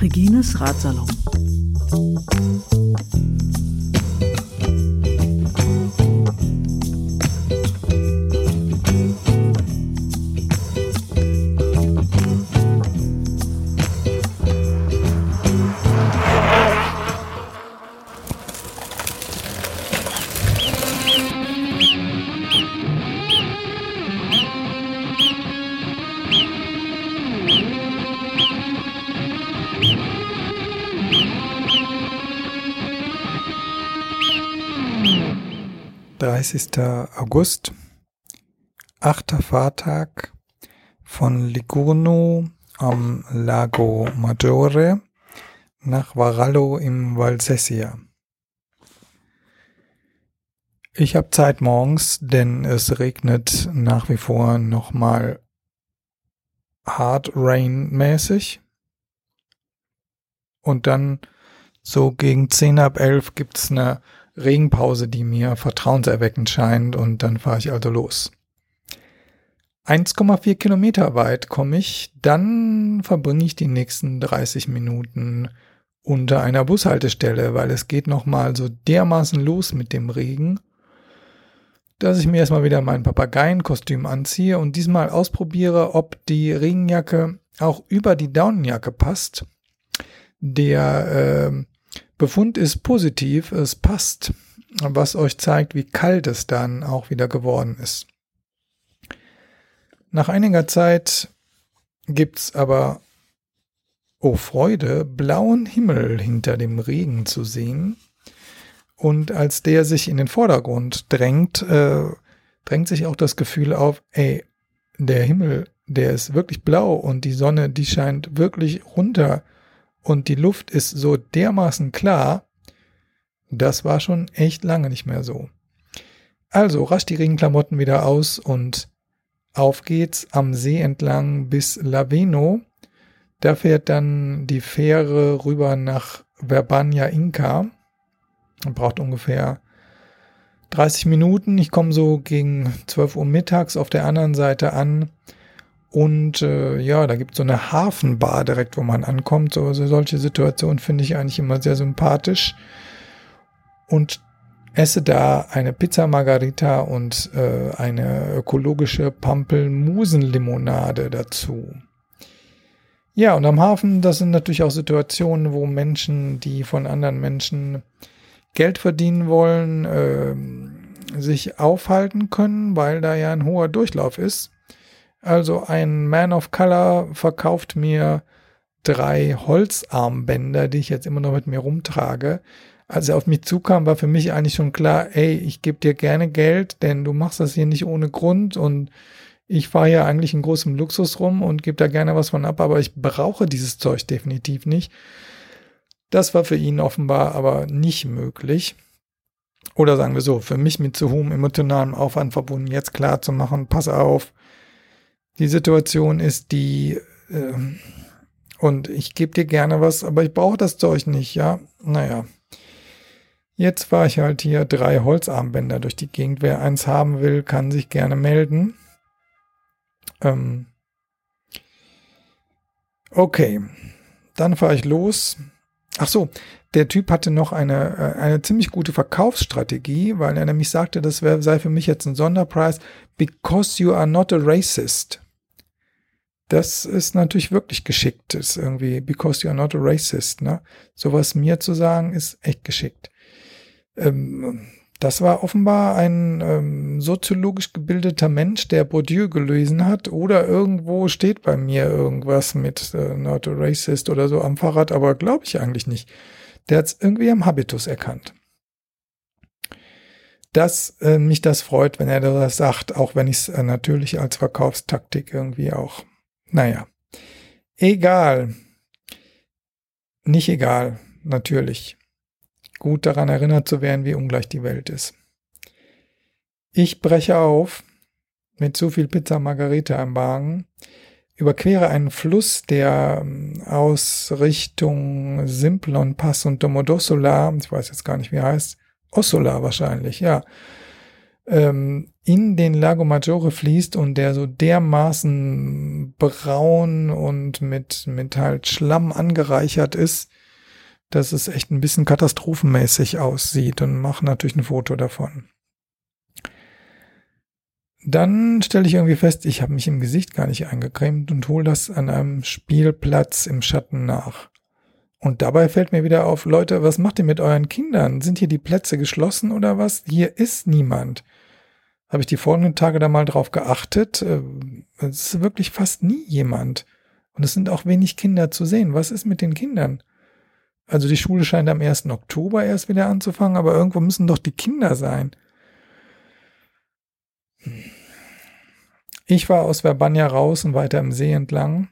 Regines Ratsalon. August, achter Fahrtag von Ligurno am Lago Maggiore nach Varallo im Valsesia. Ich habe Zeit morgens, denn es regnet nach wie vor nochmal Hard Rain mäßig. Und dann so gegen 10 ab 11 gibt's eine Regenpause, die mir vertrauenserweckend scheint und dann fahre ich also los. 1,4 Kilometer weit komme ich, dann verbringe ich die nächsten 30 Minuten unter einer Bushaltestelle, weil es geht nochmal so dermaßen los mit dem Regen, dass ich mir erstmal wieder mein Papageienkostüm anziehe und diesmal ausprobiere, ob die Regenjacke auch über die Daunenjacke passt. Der äh, Befund ist positiv, es passt, was euch zeigt, wie kalt es dann auch wieder geworden ist. Nach einiger Zeit gibt's aber, oh Freude, blauen Himmel hinter dem Regen zu sehen. Und als der sich in den Vordergrund drängt, äh, drängt sich auch das Gefühl auf, ey, der Himmel, der ist wirklich blau und die Sonne, die scheint wirklich runter und die Luft ist so dermaßen klar, das war schon echt lange nicht mehr so. Also rasch die Regenklamotten wieder aus und auf geht's am See entlang bis Laveno. Da fährt dann die Fähre rüber nach Verbania Inca. Braucht ungefähr 30 Minuten. Ich komme so gegen 12 Uhr mittags auf der anderen Seite an. Und äh, ja, da gibt es so eine Hafenbar direkt, wo man ankommt. So, also solche Situationen finde ich eigentlich immer sehr sympathisch. Und esse da eine Pizza Margarita und äh, eine ökologische Pampelmusenlimonade dazu. Ja, und am Hafen, das sind natürlich auch Situationen, wo Menschen, die von anderen Menschen Geld verdienen wollen, äh, sich aufhalten können, weil da ja ein hoher Durchlauf ist. Also ein Man of Color verkauft mir drei Holzarmbänder, die ich jetzt immer noch mit mir rumtrage. Als er auf mich zukam, war für mich eigentlich schon klar, ey, ich gebe dir gerne Geld, denn du machst das hier nicht ohne Grund und ich fahre ja eigentlich in großem Luxus rum und gebe da gerne was von ab, aber ich brauche dieses Zeug definitiv nicht. Das war für ihn offenbar aber nicht möglich. Oder sagen wir so, für mich mit zu hohem emotionalem Aufwand verbunden, jetzt klar zu machen, pass auf, die Situation ist die, äh, und ich gebe dir gerne was, aber ich brauche das Zeug nicht, ja. Naja. Jetzt fahre ich halt hier drei Holzarmbänder durch die Gegend. Wer eins haben will, kann sich gerne melden. Ähm okay, dann fahre ich los. Ach so, der Typ hatte noch eine, äh, eine ziemlich gute Verkaufsstrategie, weil er nämlich sagte, das wär, sei für mich jetzt ein Sonderpreis, because you are not a racist. Das ist natürlich wirklich geschickt, ist irgendwie, because you are not a racist, ne? Sowas mir zu sagen, ist echt geschickt. Ähm, das war offenbar ein ähm, soziologisch gebildeter Mensch, der Bourdieu gelesen hat, oder irgendwo steht bei mir irgendwas mit äh, not a racist oder so am Fahrrad, aber glaube ich eigentlich nicht. Der hat es irgendwie am Habitus erkannt. Dass äh, mich das freut, wenn er das sagt, auch wenn ich es äh, natürlich als Verkaufstaktik irgendwie auch naja. Egal. Nicht egal, natürlich. Gut daran erinnert zu werden, wie ungleich die Welt ist. Ich breche auf mit zu viel Pizza Margarita im Wagen, überquere einen Fluss, der ähm, aus Richtung Simplon Pass und Domodossola, ich weiß jetzt gar nicht, wie er heißt, Ossola wahrscheinlich, ja, ähm, in den Lago Maggiore fließt und der so dermaßen braun und mit, mit halt Schlamm angereichert ist, dass es echt ein bisschen katastrophenmäßig aussieht und mache natürlich ein Foto davon. Dann stelle ich irgendwie fest, ich habe mich im Gesicht gar nicht eingecremt und hole das an einem Spielplatz im Schatten nach. Und dabei fällt mir wieder auf, Leute, was macht ihr mit euren Kindern? Sind hier die Plätze geschlossen oder was? Hier ist niemand. Habe ich die folgenden Tage da mal drauf geachtet. Äh, es ist wirklich fast nie jemand. Und es sind auch wenig Kinder zu sehen. Was ist mit den Kindern? Also die Schule scheint am 1. Oktober erst wieder anzufangen, aber irgendwo müssen doch die Kinder sein. Ich war aus Verbania raus und weiter im See entlang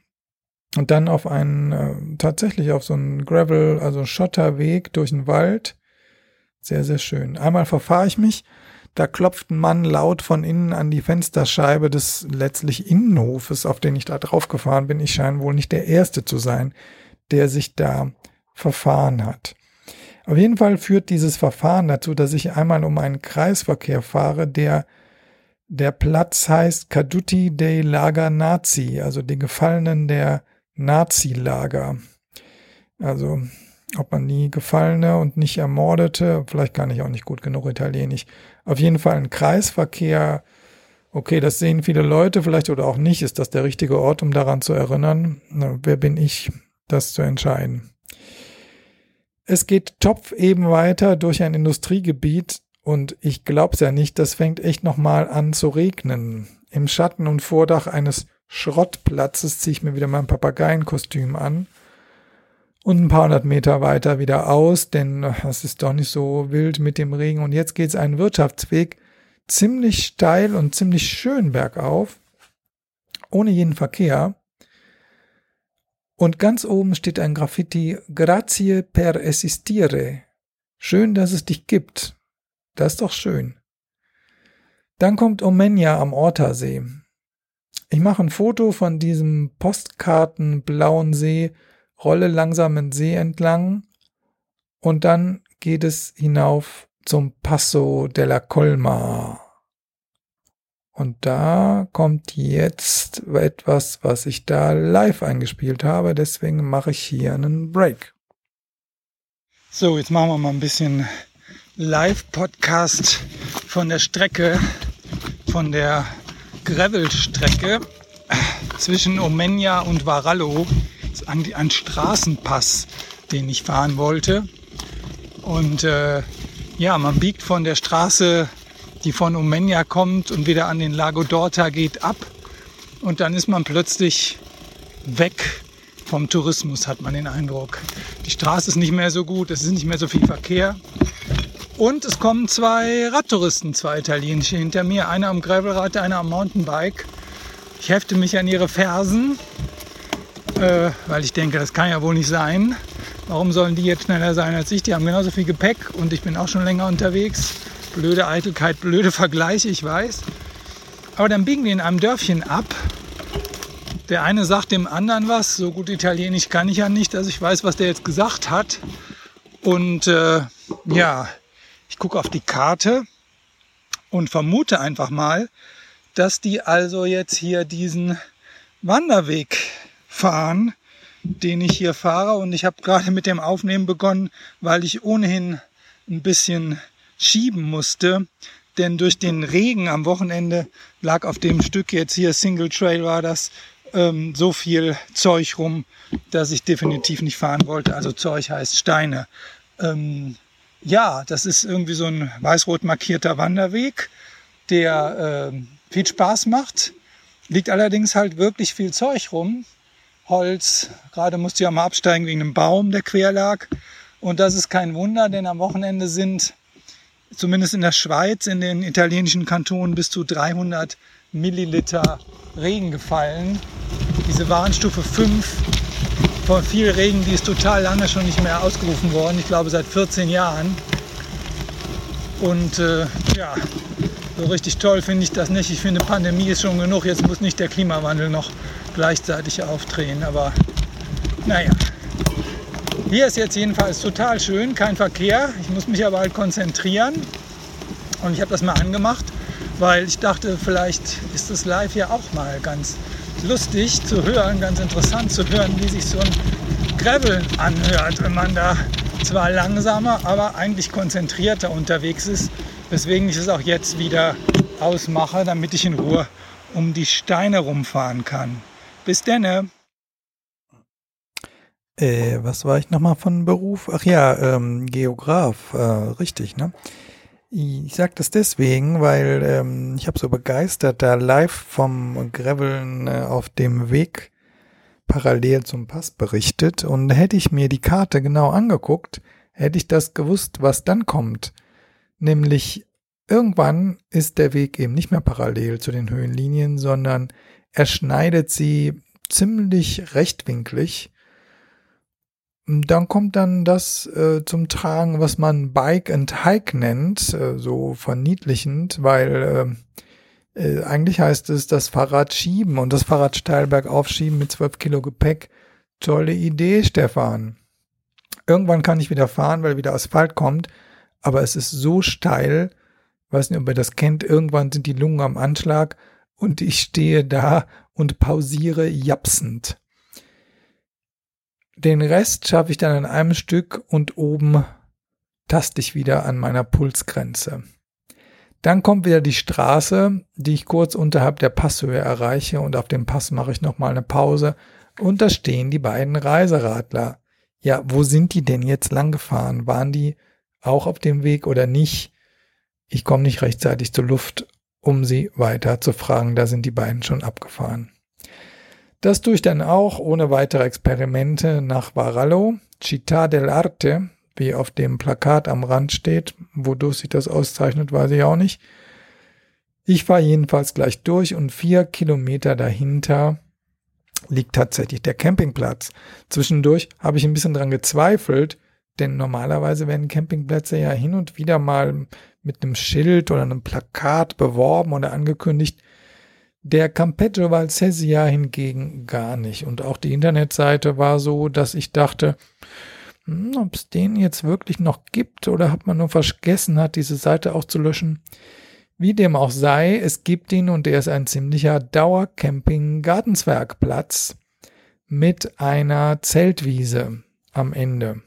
und dann auf einen, äh, tatsächlich auf so einen Gravel, also Schotterweg durch den Wald. Sehr, sehr schön. Einmal verfahre ich mich, da klopft ein Mann laut von innen an die Fensterscheibe des letztlich Innenhofes, auf den ich da drauf gefahren bin. Ich scheine wohl nicht der Erste zu sein, der sich da verfahren hat. Auf jeden Fall führt dieses Verfahren dazu, dass ich einmal um einen Kreisverkehr fahre, der der Platz heißt Caduti dei Lager Nazi, also die Gefallenen der Nazi-Lager. Also, ob man die Gefallene und nicht Ermordete, vielleicht kann ich auch nicht gut genug Italienisch. Auf jeden Fall ein Kreisverkehr. Okay, das sehen viele Leute vielleicht oder auch nicht. Ist das der richtige Ort, um daran zu erinnern? Na, wer bin ich, das zu entscheiden? Es geht Topf eben weiter durch ein Industriegebiet, und ich glaub's ja nicht, das fängt echt nochmal an zu regnen. Im Schatten und Vordach eines Schrottplatzes ziehe ich mir wieder mein Papageienkostüm an und ein paar hundert Meter weiter wieder aus, denn es ist doch nicht so wild mit dem Regen. Und jetzt geht's einen Wirtschaftsweg ziemlich steil und ziemlich schön bergauf, ohne jeden Verkehr. Und ganz oben steht ein Graffiti Grazie per esistire. Schön, dass es dich gibt. Das ist doch schön. Dann kommt Omenia am Ortersee. Ich mache ein Foto von diesem postkartenblauen See, rolle langsam den See entlang und dann geht es hinauf zum Passo della Colma. Und da kommt jetzt etwas, was ich da live eingespielt habe, deswegen mache ich hier einen Break. So, jetzt machen wir mal ein bisschen Live-Podcast von der Strecke, von der Gravel-Strecke zwischen Omenia und Varallo. Ein, ein Straßenpass, den ich fahren wollte. Und äh, ja, man biegt von der Straße, die von Omenia kommt und wieder an den Lago d'Orta geht, ab. Und dann ist man plötzlich weg vom Tourismus, hat man den Eindruck. Die Straße ist nicht mehr so gut, es ist nicht mehr so viel Verkehr. Und es kommen zwei Radtouristen, zwei italienische hinter mir. Einer am Gravelrad, einer am Mountainbike. Ich hefte mich an ihre Fersen, äh, weil ich denke, das kann ja wohl nicht sein. Warum sollen die jetzt schneller sein als ich? Die haben genauso viel Gepäck und ich bin auch schon länger unterwegs. Blöde Eitelkeit, blöde Vergleiche, ich weiß. Aber dann biegen die in einem Dörfchen ab. Der eine sagt dem anderen was. So gut Italienisch kann ich ja nicht, dass ich weiß, was der jetzt gesagt hat. Und äh, ja, ich gucke auf die Karte und vermute einfach mal, dass die also jetzt hier diesen Wanderweg fahren, den ich hier fahre. Und ich habe gerade mit dem Aufnehmen begonnen, weil ich ohnehin ein bisschen schieben musste. Denn durch den Regen am Wochenende lag auf dem Stück jetzt hier Single Trail war das ähm, so viel Zeug rum, dass ich definitiv nicht fahren wollte. Also Zeug heißt Steine. Ähm, ja, das ist irgendwie so ein weiß-rot markierter Wanderweg, der äh, viel Spaß macht. Liegt allerdings halt wirklich viel Zeug rum. Holz, gerade musste ich ja mal absteigen wegen einem Baum, der quer lag. Und das ist kein Wunder, denn am Wochenende sind zumindest in der Schweiz, in den italienischen Kantonen bis zu 300 Milliliter Regen gefallen. Diese Warnstufe 5 von viel Regen, die ist total lange schon nicht mehr ausgerufen worden. Ich glaube seit 14 Jahren. Und äh, ja, so richtig toll finde ich das nicht. Ich finde, Pandemie ist schon genug. Jetzt muss nicht der Klimawandel noch gleichzeitig aufdrehen. Aber naja, hier ist jetzt jedenfalls total schön, kein Verkehr. Ich muss mich aber halt konzentrieren. Und ich habe das mal angemacht weil ich dachte, vielleicht ist das live ja auch mal ganz lustig zu hören, ganz interessant zu hören, wie sich so ein Gravel anhört, wenn man da zwar langsamer, aber eigentlich konzentrierter unterwegs ist, weswegen ich es auch jetzt wieder ausmache, damit ich in Ruhe um die Steine rumfahren kann. Bis denne. Äh, was war ich nochmal von Beruf? Ach ja, ähm, Geograf, äh, richtig, ne? Ich sage das deswegen, weil ähm, ich habe so begeistert da live vom Graveln äh, auf dem Weg parallel zum Pass berichtet und hätte ich mir die Karte genau angeguckt, hätte ich das gewusst, was dann kommt. Nämlich irgendwann ist der Weg eben nicht mehr parallel zu den Höhenlinien, sondern er schneidet sie ziemlich rechtwinklig dann kommt dann das äh, zum Tragen, was man Bike and Hike nennt, äh, so verniedlichend, weil äh, äh, eigentlich heißt es das Fahrrad schieben und das Fahrrad steil bergauf schieben mit 12 Kilo Gepäck. Tolle Idee, Stefan. Irgendwann kann ich wieder fahren, weil wieder Asphalt kommt, aber es ist so steil, weiß nicht, ob ihr das kennt, irgendwann sind die Lungen am Anschlag und ich stehe da und pausiere japsend. Den Rest schaffe ich dann in einem Stück und oben taste ich wieder an meiner Pulsgrenze. Dann kommt wieder die Straße, die ich kurz unterhalb der Passhöhe erreiche und auf dem Pass mache ich nochmal eine Pause und da stehen die beiden Reiseradler. Ja, wo sind die denn jetzt lang gefahren? Waren die auch auf dem Weg oder nicht? Ich komme nicht rechtzeitig zur Luft, um sie weiter zu fragen. Da sind die beiden schon abgefahren. Das tue ich dann auch ohne weitere Experimente nach Varallo, Città dell'Arte, wie auf dem Plakat am Rand steht. Wodurch sich das auszeichnet, weiß ich auch nicht. Ich fahre jedenfalls gleich durch und vier Kilometer dahinter liegt tatsächlich der Campingplatz. Zwischendurch habe ich ein bisschen dran gezweifelt, denn normalerweise werden Campingplätze ja hin und wieder mal mit einem Schild oder einem Plakat beworben oder angekündigt. Der Campeggio Valsesia hingegen gar nicht. Und auch die Internetseite war so, dass ich dachte, hm, ob es den jetzt wirklich noch gibt oder hat man nur vergessen hat, diese Seite auch zu löschen. Wie dem auch sei, es gibt ihn und er ist ein ziemlicher Dauercamping-Gartenzwergplatz mit einer Zeltwiese am Ende.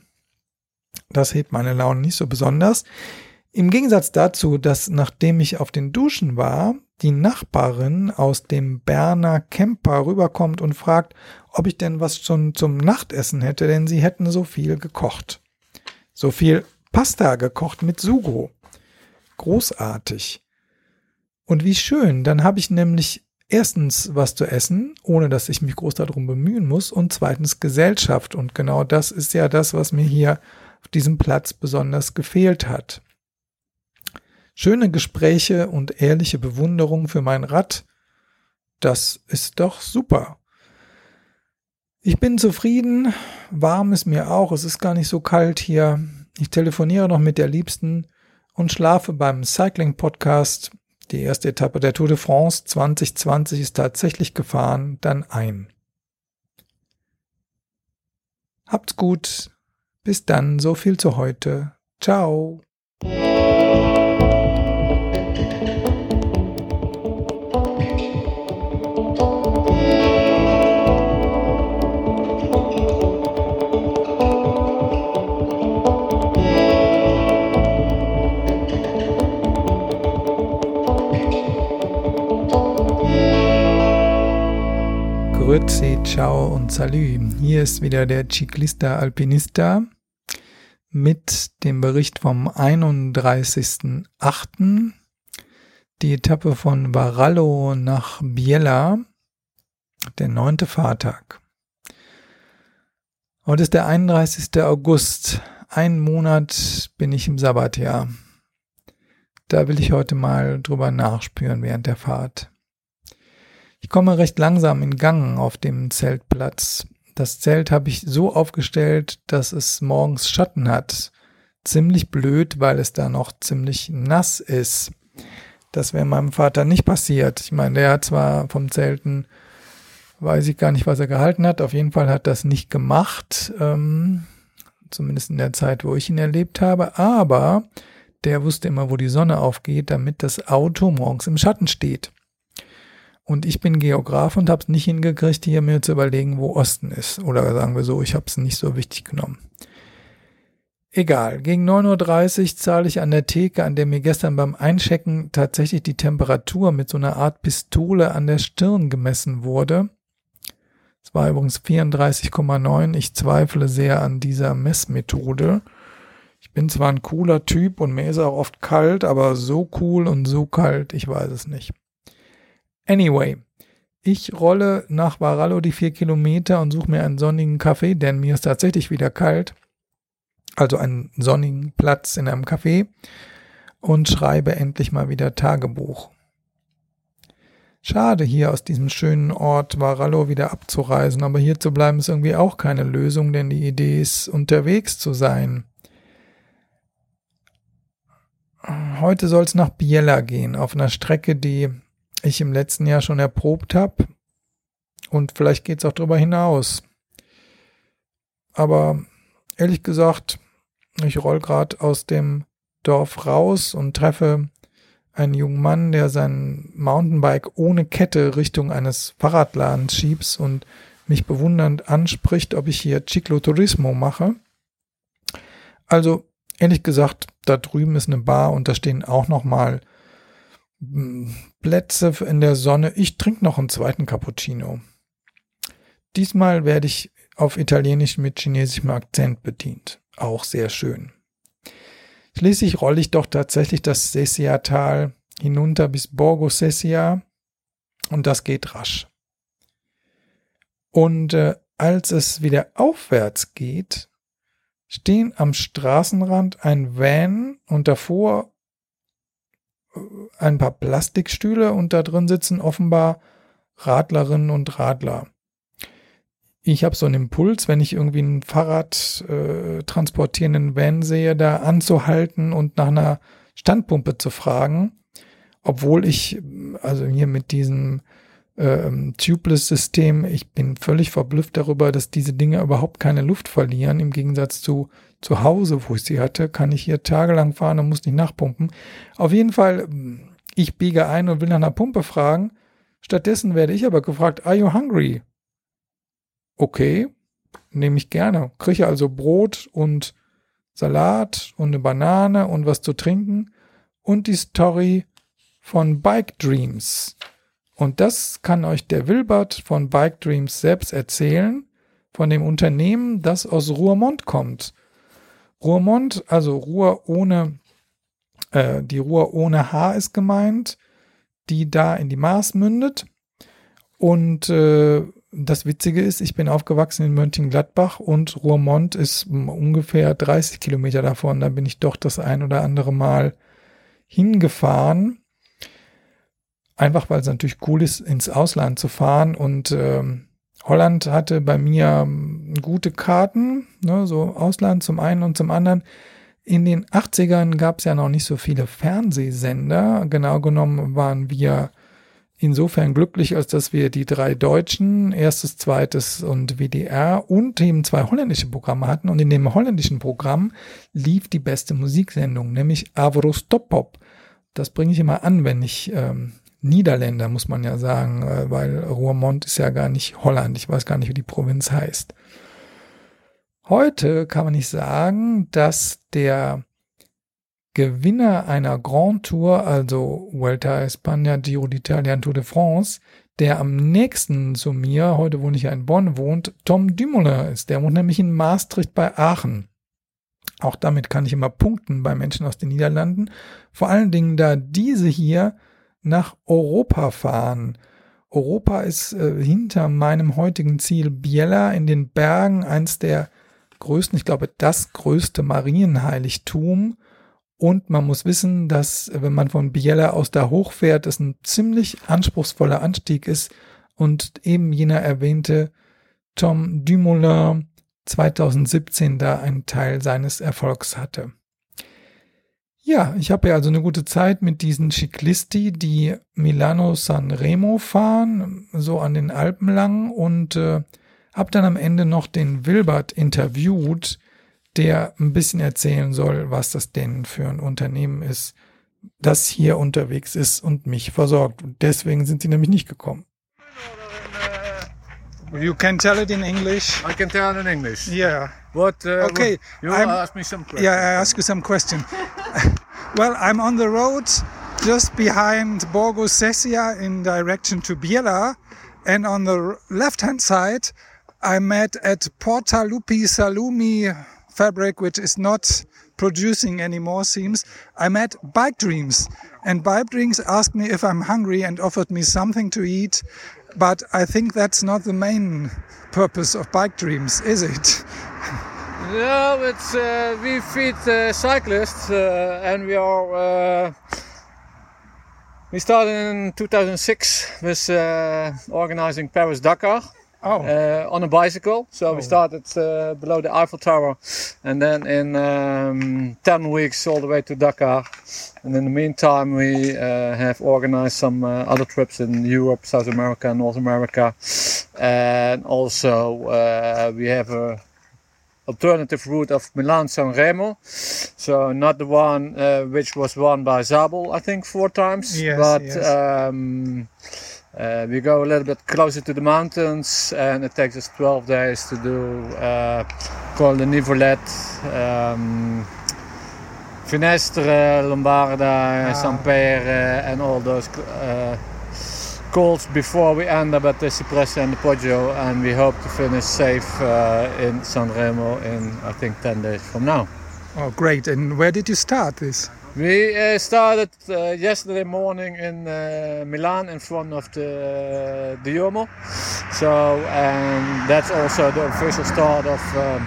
Das hebt meine Laune nicht so besonders. Im Gegensatz dazu, dass nachdem ich auf den Duschen war, die Nachbarin aus dem Berner Camper rüberkommt und fragt, ob ich denn was schon zum Nachtessen hätte, denn sie hätten so viel gekocht. So viel Pasta gekocht mit Sugo. Großartig. Und wie schön, dann habe ich nämlich erstens was zu essen, ohne dass ich mich groß darum bemühen muss, und zweitens Gesellschaft. Und genau das ist ja das, was mir hier auf diesem Platz besonders gefehlt hat. Schöne Gespräche und ehrliche Bewunderung für mein Rad. Das ist doch super. Ich bin zufrieden, warm ist mir auch, es ist gar nicht so kalt hier. Ich telefoniere noch mit der Liebsten und schlafe beim Cycling Podcast. Die erste Etappe der Tour de France 2020 ist tatsächlich gefahren, dann ein. Habt's gut. Bis dann, so viel zu heute. Ciao. Grüezi, ciao und salü. Hier ist wieder der Ciclista Alpinista mit dem Bericht vom 31.08. Die Etappe von Varallo nach Biella, der neunte Fahrtag. Heute ist der 31. August. Ein Monat bin ich im Sabbatjahr. Da will ich heute mal drüber nachspüren während der Fahrt. Ich komme recht langsam in Gang auf dem Zeltplatz. Das Zelt habe ich so aufgestellt, dass es morgens Schatten hat. Ziemlich blöd, weil es da noch ziemlich nass ist. Das wäre meinem Vater nicht passiert. Ich meine, der hat zwar vom Zelten, weiß ich gar nicht, was er gehalten hat. Auf jeden Fall hat das nicht gemacht. Ähm, zumindest in der Zeit, wo ich ihn erlebt habe. Aber der wusste immer, wo die Sonne aufgeht, damit das Auto morgens im Schatten steht. Und ich bin Geograf und habe es nicht hingekriegt, hier mir zu überlegen, wo Osten ist. Oder sagen wir so, ich habe es nicht so wichtig genommen. Egal, gegen 9.30 Uhr zahle ich an der Theke, an der mir gestern beim Einchecken tatsächlich die Temperatur mit so einer Art Pistole an der Stirn gemessen wurde. Es war übrigens 34,9. Ich zweifle sehr an dieser Messmethode. Ich bin zwar ein cooler Typ und mir ist auch oft kalt, aber so cool und so kalt, ich weiß es nicht. Anyway, ich rolle nach Varallo die vier Kilometer und suche mir einen sonnigen Kaffee, denn mir ist tatsächlich wieder kalt also einen sonnigen Platz in einem Café und schreibe endlich mal wieder Tagebuch. Schade, hier aus diesem schönen Ort Varallo wieder abzureisen, aber hier zu bleiben ist irgendwie auch keine Lösung, denn die Idee ist, unterwegs zu sein. Heute soll es nach Biella gehen, auf einer Strecke, die ich im letzten Jahr schon erprobt habe. Und vielleicht geht es auch darüber hinaus. Aber ehrlich gesagt, ich roll gerade aus dem Dorf raus und treffe einen jungen Mann, der sein Mountainbike ohne Kette Richtung eines Fahrradladens schiebt und mich bewundernd anspricht, ob ich hier Cicloturismo mache. Also, ehrlich gesagt, da drüben ist eine Bar und da stehen auch noch mal hm, Plätze in der Sonne. Ich trinke noch einen zweiten Cappuccino. Diesmal werde ich auf Italienisch mit chinesischem Akzent bedient. Auch sehr schön. Schließlich rolle ich doch tatsächlich das Sessia-Tal hinunter bis Borgo Sessia und das geht rasch. Und äh, als es wieder aufwärts geht, stehen am Straßenrand ein Van und davor ein paar Plastikstühle und da drin sitzen offenbar Radlerinnen und Radler ich habe so einen Impuls, wenn ich irgendwie einen Fahrrad äh, transportierenden Van sehe, da anzuhalten und nach einer Standpumpe zu fragen, obwohl ich, also hier mit diesem ähm, Tubeless-System, ich bin völlig verblüfft darüber, dass diese Dinge überhaupt keine Luft verlieren. Im Gegensatz zu zu Hause, wo ich sie hatte, kann ich hier tagelang fahren und muss nicht nachpumpen. Auf jeden Fall, ich biege ein und will nach einer Pumpe fragen. Stattdessen werde ich aber gefragt, are you hungry? okay, nehme ich gerne. Kriege also Brot und Salat und eine Banane und was zu trinken und die Story von Bike Dreams. Und das kann euch der Wilbert von Bike Dreams selbst erzählen, von dem Unternehmen, das aus Ruhrmond kommt. Ruhrmond, also Ruhr ohne, äh, die Ruhr ohne H ist gemeint, die da in die Maas mündet. Und äh, das Witzige ist, ich bin aufgewachsen in Mönchengladbach und Ruhrmond ist ungefähr 30 Kilometer davon. Da bin ich doch das ein oder andere Mal hingefahren. Einfach weil es natürlich cool ist, ins Ausland zu fahren. Und ähm, Holland hatte bei mir ähm, gute Karten, ne, so Ausland zum einen und zum anderen. In den 80ern gab es ja noch nicht so viele Fernsehsender. Genau genommen waren wir insofern glücklich, als dass wir die drei deutschen, erstes, zweites und WDR und eben zwei holländische Programme hatten. Und in dem holländischen Programm lief die beste Musiksendung, nämlich Avros Top Pop. Das bringe ich immer an, wenn ich ähm, Niederländer, muss man ja sagen, äh, weil Roermond ist ja gar nicht Holland. Ich weiß gar nicht, wie die Provinz heißt. Heute kann man nicht sagen, dass der Gewinner einer Grand Tour, also Vuelta España, Giro d'Italia Tour de France, der am nächsten zu mir, heute wohne ich ja in Bonn, wohnt, Tom Dumoulin ist. Der wohnt nämlich in Maastricht bei Aachen. Auch damit kann ich immer punkten bei Menschen aus den Niederlanden. Vor allen Dingen, da diese hier nach Europa fahren. Europa ist äh, hinter meinem heutigen Ziel Biella in den Bergen eins der größten, ich glaube, das größte Marienheiligtum und man muss wissen, dass wenn man von Biella aus da hochfährt, es ein ziemlich anspruchsvoller Anstieg ist und eben jener erwähnte Tom Dumoulin 2017 da einen Teil seines Erfolgs hatte. Ja, ich habe ja also eine gute Zeit mit diesen Ciclisti, die Milano San Remo fahren, so an den Alpen lang und äh, habe dann am Ende noch den Wilbert interviewt, der ein bisschen erzählen soll, was das denn für ein Unternehmen ist, das hier unterwegs ist und mich versorgt. Und deswegen sind sie nämlich nicht gekommen. You can tell it in English. I can tell it in English. Yeah. What? Uh, Okay, You I'm- ask me some questions. Yeah, I ask you some question. well, I'm on the road just behind Borgo Sesia in direction to Biella, and on the left-hand side, I met at Porta Lupi Salumi Fabric, which is not producing anymore. Seems I met Bike Dreams, and Bike Dreams asked me if I'm hungry and offered me something to eat. But I think that's not the main purpose of Bike Dreams, is it? No, it's uh, we feed uh, cyclists, uh, and we are. Uh, we started in 2006 with uh, organizing Paris Dakar Oh, uh, on a bicycle. So we started uh, below the Eiffel Tower, and then in um, 10 weeks all the way to Dakar. And in the meantime, we uh, have organized some uh, other trips in Europe, South America, North America, and also uh, we have a alternative route of Milan San Remo. So not the one uh, which was won by Zabel, I think, four times, Yes, but. yes. Um, uh, we go a little bit closer to the mountains, and it takes us 12 days to do uh, Col de Nivolet, um, Finestre, Lombarda, Ah. San Pere, and all those uh, calls before we end up at the Cipressa and the Poggio, and we hope to finish safe uh, in Sanremo in I think 10 days from now. oh, great! And where did you start this? We uh, started uh, yesterday morning in uh, Milan in front of the the Duomo. So and that's also the official start of um,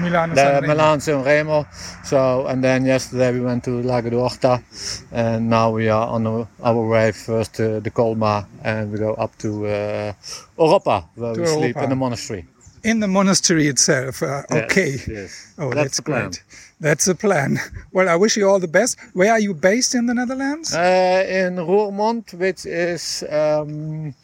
Milan. the Milan San Remo. So and then yesterday we went to Lago d'Orta, and now we are on our- our way first to the Colma, and we go up to uh, Europa where To we sleep in the monastery. In the monastery itself. Uh, Yes, okay. Yes. Oh, that's, that's, great. That's the plan. Well, I wish you all the best. Where are you based in the Netherlands? Uh, in Roermond, which is um,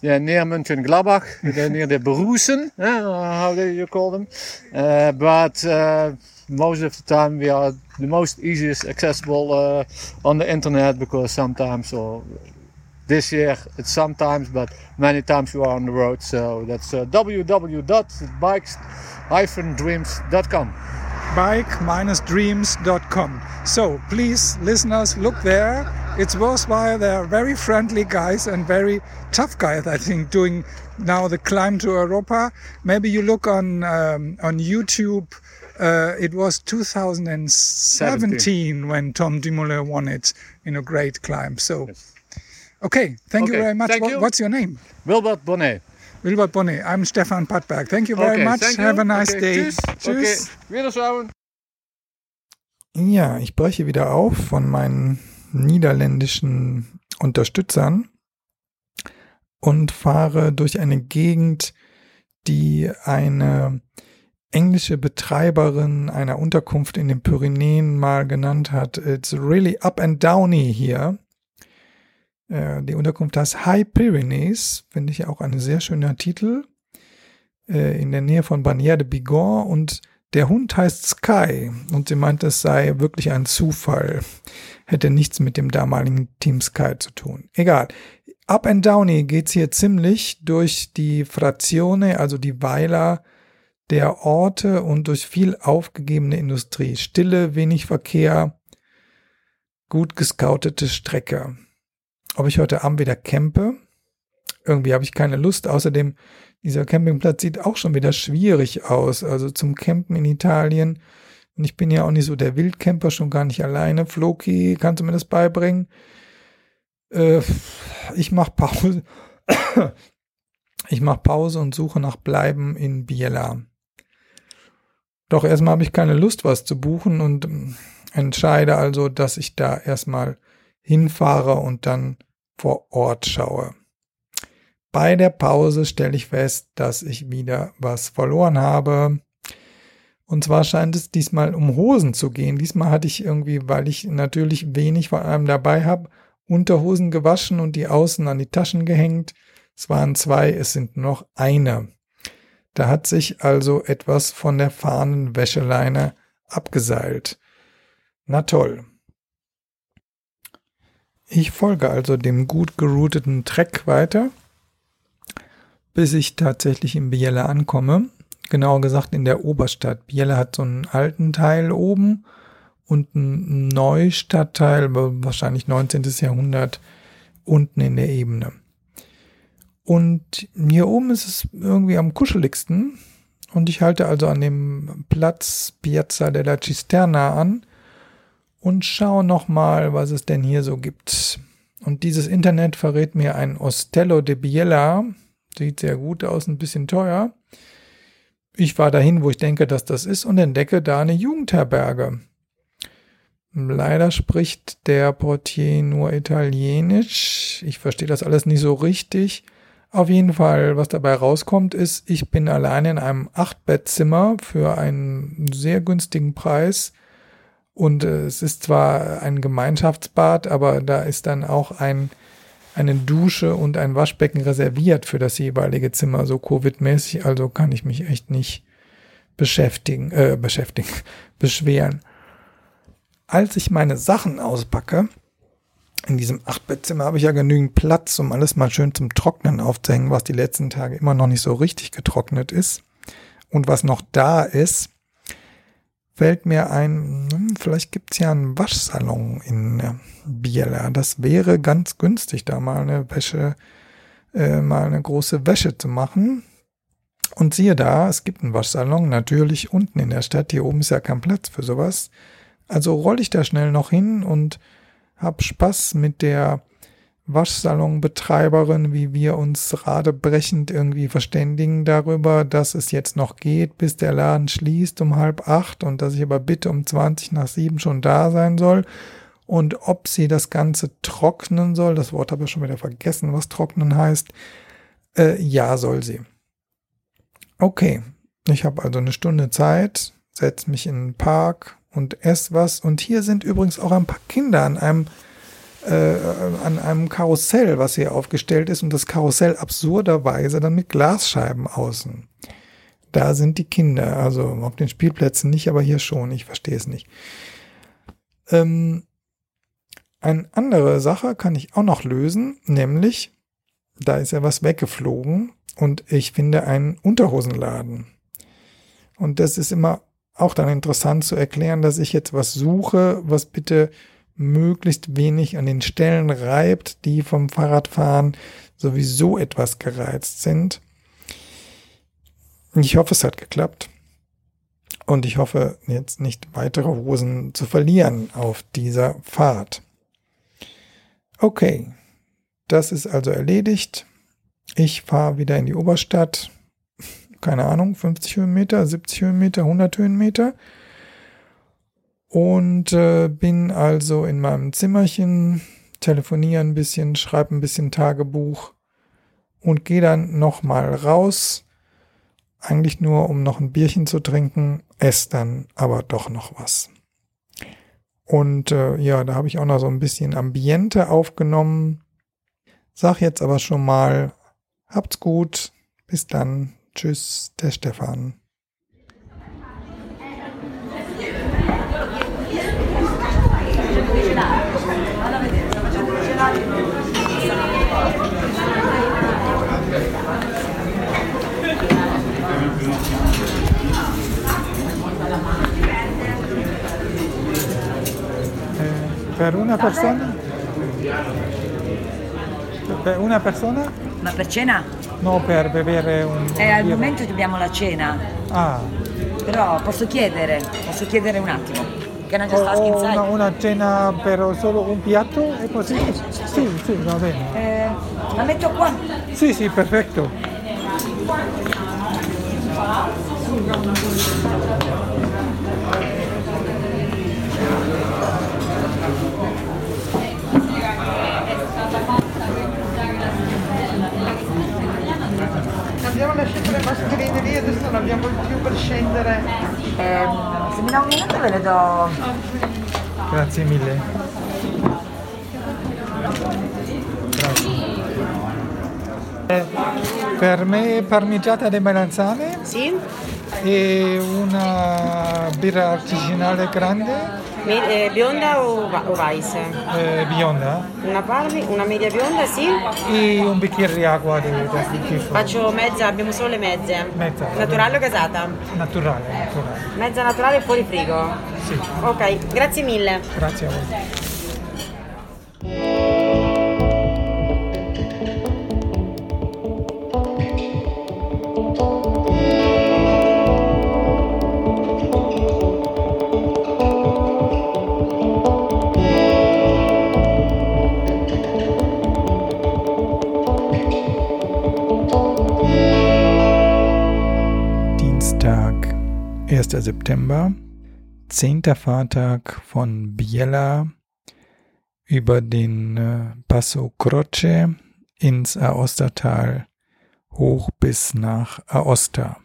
yeah, near Mönchengladbach, near the Berusen, uh, how do you call them? Uh, but uh, most of the time we are the most easiest accessible uh, on the internet because sometimes or this year it's sometimes but many times we are on the road so that's uh, www.bikes-dreams.com bike-dreams.com. So please, listeners, look there. It's worthwhile. They're very friendly guys and very tough guys, I think, doing now the climb to Europa. Maybe you look on um, on YouTube. Uh, it was 2017 when Tom Dumoulin won it in a great climb. So, okay, thank you very much. What- you. What's your name? Wilbert Bonnet Wilbert Bonnet. I'm Stefan Patberg. Thank you very Okay, much. you. Have a nice Okay, day. tschüss. Tschüss. Okay, Wiedersehen. Ja, ich breche wieder auf von meinen niederländischen Unterstützern und fahre durch eine Gegend, die eine englische Betreiberin einer Unterkunft in den Pyrenäen mal genannt hat. It's really up and downy hier. Äh, Die Unterkunft heißt High Pyrenees, finde ich auch ein sehr schöner Titel. Äh, In der Nähe von Bagnères de Bigorre und der Hund heißt Sky und sie meint, es sei wirklich ein Zufall. Hätte nichts mit dem damaligen Team Sky zu tun. Egal. Up and Downy geht's hier ziemlich durch die Frazione, also die Weiler der Orte und durch viel aufgegebene Industrie. Stille, wenig Verkehr, gut gescoutete Strecke. Ob ich heute Abend wieder campe? Irgendwie habe ich keine Lust. Außerdem dieser Campingplatz sieht auch schon wieder schwierig aus. Also zum Campen in Italien. Und ich bin ja auch nicht so der Wildcamper, schon gar nicht alleine. Floki, kannst du mir das beibringen? Äh, ich mache Pause. ich mache Pause und suche nach Bleiben in Biella. Doch erstmal habe ich keine Lust, was zu buchen und ähm, entscheide also, dass ich da erstmal hinfahre und dann vor Ort schaue. Bei der Pause stelle ich fest, dass ich wieder was verloren habe. Und zwar scheint es diesmal um Hosen zu gehen. Diesmal hatte ich irgendwie, weil ich natürlich wenig von einem dabei habe, Unterhosen gewaschen und die außen an die Taschen gehängt. Es waren zwei, es sind noch eine. Da hat sich also etwas von der Fahnenwäscheleine abgeseilt. Na toll. Ich folge also dem gut gerouteten Treck weiter, bis ich tatsächlich in Biella ankomme. Genauer gesagt in der Oberstadt. Biella hat so einen alten Teil oben und einen Neustadtteil, wahrscheinlich 19. Jahrhundert, unten in der Ebene. Und hier oben ist es irgendwie am kuscheligsten. Und ich halte also an dem Platz Piazza della Cisterna an und schaue nochmal, was es denn hier so gibt. Und dieses Internet verrät mir ein Ostello de Biella. Sieht sehr gut aus, ein bisschen teuer. Ich war dahin, wo ich denke, dass das ist und entdecke da eine Jugendherberge. Leider spricht der Portier nur Italienisch. Ich verstehe das alles nicht so richtig. Auf jeden Fall, was dabei rauskommt, ist, ich bin alleine in einem Achtbettzimmer für einen sehr günstigen Preis. Und äh, es ist zwar ein Gemeinschaftsbad, aber da ist dann auch ein, eine Dusche und ein Waschbecken reserviert für das jeweilige Zimmer, so Covid-mäßig. Also kann ich mich echt nicht beschäftigen, äh, beschäftigen, beschweren. Als ich meine Sachen auspacke, in diesem Achtbettzimmer habe ich ja genügend Platz, um alles mal schön zum Trocknen aufzuhängen, was die letzten Tage immer noch nicht so richtig getrocknet ist. Und was noch da ist, fällt mir ein, hm, vielleicht gibt's ja einen Waschsalon in äh, Biela. Das wäre ganz günstig, da mal eine Wäsche, äh, mal eine große Wäsche zu machen. Und siehe da, es gibt einen Waschsalon, natürlich unten in der Stadt. Hier oben ist ja kein Platz für sowas. Also roll ich da schnell noch hin und hab Spaß mit der Waschsalonbetreiberin, wie wir uns radebrechend irgendwie verständigen darüber, dass es jetzt noch geht, bis der Laden schließt um halb acht und dass ich aber bitte um 20 nach sieben schon da sein soll. Und ob sie das Ganze trocknen soll, das Wort habe ich schon wieder vergessen, was trocknen heißt. Äh, ja, soll sie. Okay, ich habe also eine Stunde Zeit, setze mich in den Park, und ess was. Und hier sind übrigens auch ein paar Kinder an einem äh, an einem Karussell, was hier aufgestellt ist und das Karussell absurderweise dann mit Glasscheiben außen. Da sind die Kinder, also auf den Spielplätzen nicht, aber hier schon. Ich verstehe es nicht. Ähm, eine andere Sache kann ich auch noch lösen, nämlich da ist ja was weggeflogen und ich finde einen Unterhosenladen. Und das ist immer auch dann interessant zu erklären, dass ich jetzt was suche, was bitte möglichst wenig an den Stellen reibt, die vom Fahrradfahren sowieso etwas gereizt sind. Ich hoffe, es hat geklappt. Und ich hoffe, jetzt nicht weitere Hosen zu verlieren auf dieser Fahrt. Okay, das ist also erledigt. Ich fahre wieder in die Oberstadt keine Ahnung, 50 Höhenmeter, 70 Höhenmeter, 100 Höhenmeter. Und äh, bin also in meinem Zimmerchen, telefoniere ein bisschen, schreibe ein bisschen Tagebuch und gehe dann nochmal raus. Eigentlich nur, um noch ein Bierchen zu trinken, esse dann aber doch noch was. Und äh, ja, da habe ich auch noch so ein bisschen Ambiente aufgenommen. Sag jetzt aber schon mal, habt's gut, bis dann. Tschüss, der Stefan. Per una persona? Per una persona? Ma per cena? No, per bere un... Eh, al momento abbiamo la cena, Ah, però posso chiedere, posso chiedere un attimo. Can I just o, ask o inside? una, una cena per solo un piatto? È così? Sì, sì, va bene. Eh, la metto qua. Sì, sì, perfetto. Abbiamo lasciato le mascherine lì, adesso non abbiamo più per scendere. Eh, se mi dà un minuto ve le do. Grazie mille. Eh, Per me parmigiata di melanzane Sì? E una birra artigianale grande Me- eh, bionda o, va- o Weiss? eh, bionda Una parmi, una media bionda, sì? e un bicchiere di acqua di, di tifo. Faccio mezza, abbiamo solo le mezze. Mezza. Naturale o casata? naturale, naturale. Mezza naturale e fuori frigo. Sì, Ok, grazie mille. grazie a voi. 1. September, 10. Fahrtag von Biella über den äh, Passo Croce ins Aostatal hoch bis nach Aosta.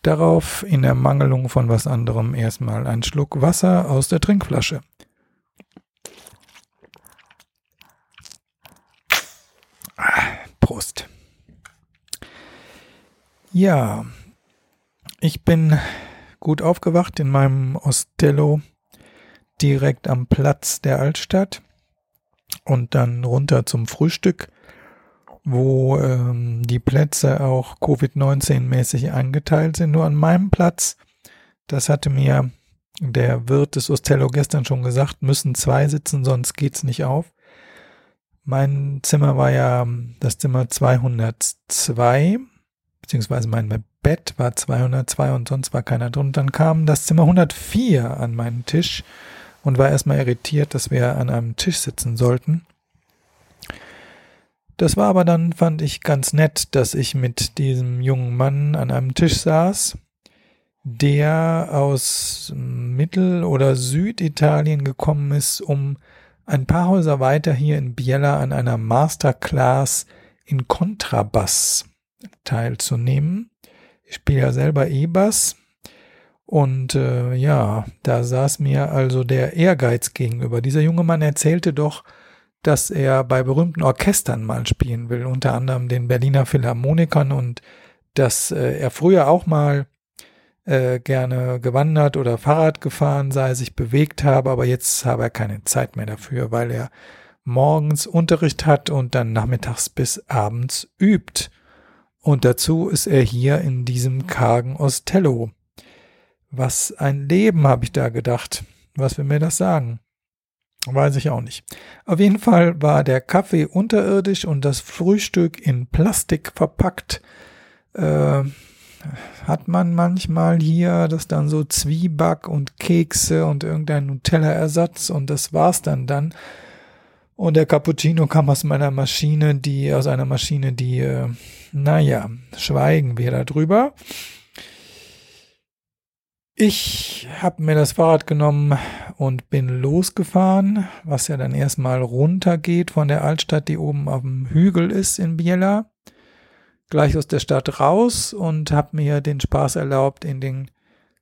Darauf in Ermangelung von was anderem erstmal ein Schluck Wasser aus der Trinkflasche. Prost. Ja, ich bin gut aufgewacht in meinem Ostello direkt am Platz der Altstadt und dann runter zum Frühstück, wo ähm, die Plätze auch Covid-19-mäßig eingeteilt sind. Nur an meinem Platz, das hatte mir der Wirt des Ostello gestern schon gesagt, müssen zwei sitzen, sonst geht's nicht auf. Mein Zimmer war ja das Zimmer 202, beziehungsweise mein Bett war 202 und sonst war keiner drin. Dann kam das Zimmer 104 an meinen Tisch und war erstmal irritiert, dass wir an einem Tisch sitzen sollten. Das war aber dann, fand ich, ganz nett, dass ich mit diesem jungen Mann an einem Tisch saß, der aus Mittel- oder Süditalien gekommen ist, um ein paar Häuser weiter hier in Biella an einer Masterclass in Kontrabass teilzunehmen. Ich spiele ja selber E-Bass und äh, ja, da saß mir also der Ehrgeiz gegenüber. Dieser junge Mann erzählte doch, dass er bei berühmten Orchestern mal spielen will, unter anderem den Berliner Philharmonikern und dass äh, er früher auch mal äh, gerne gewandert oder Fahrrad gefahren sei, sich bewegt habe, aber jetzt habe er keine Zeit mehr dafür, weil er morgens Unterricht hat und dann nachmittags bis abends übt. Und dazu ist er hier in diesem kargen Ostello. Was ein Leben, habe ich da gedacht. Was will mir das sagen? Weiß ich auch nicht. Auf jeden Fall war der Kaffee unterirdisch und das Frühstück in Plastik verpackt. Äh, hat man manchmal hier das dann so Zwieback und Kekse und irgendein Nutella-Ersatz und das war's dann dann. Und der Cappuccino kam aus meiner Maschine, die, aus einer Maschine, die, äh, naja, schweigen wir darüber. Ich habe mir das Fahrrad genommen und bin losgefahren, was ja dann erstmal runtergeht von der Altstadt, die oben auf dem Hügel ist in Biella. Gleich aus der Stadt raus und habe mir den Spaß erlaubt, in den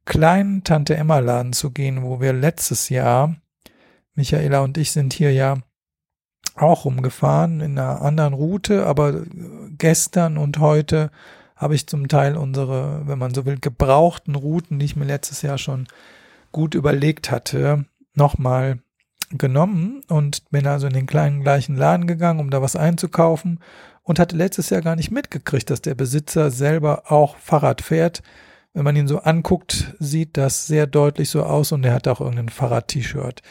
kleinen Tante Emma Laden zu gehen, wo wir letztes Jahr, Michaela und ich sind hier ja auch rumgefahren in einer anderen Route, aber gestern und heute habe ich zum Teil unsere, wenn man so will, gebrauchten Routen, die ich mir letztes Jahr schon gut überlegt hatte, nochmal genommen und bin also in den kleinen gleichen Laden gegangen, um da was einzukaufen und hatte letztes Jahr gar nicht mitgekriegt, dass der Besitzer selber auch Fahrrad fährt. Wenn man ihn so anguckt, sieht das sehr deutlich so aus und er hat auch irgendein Fahrrad-T-Shirt.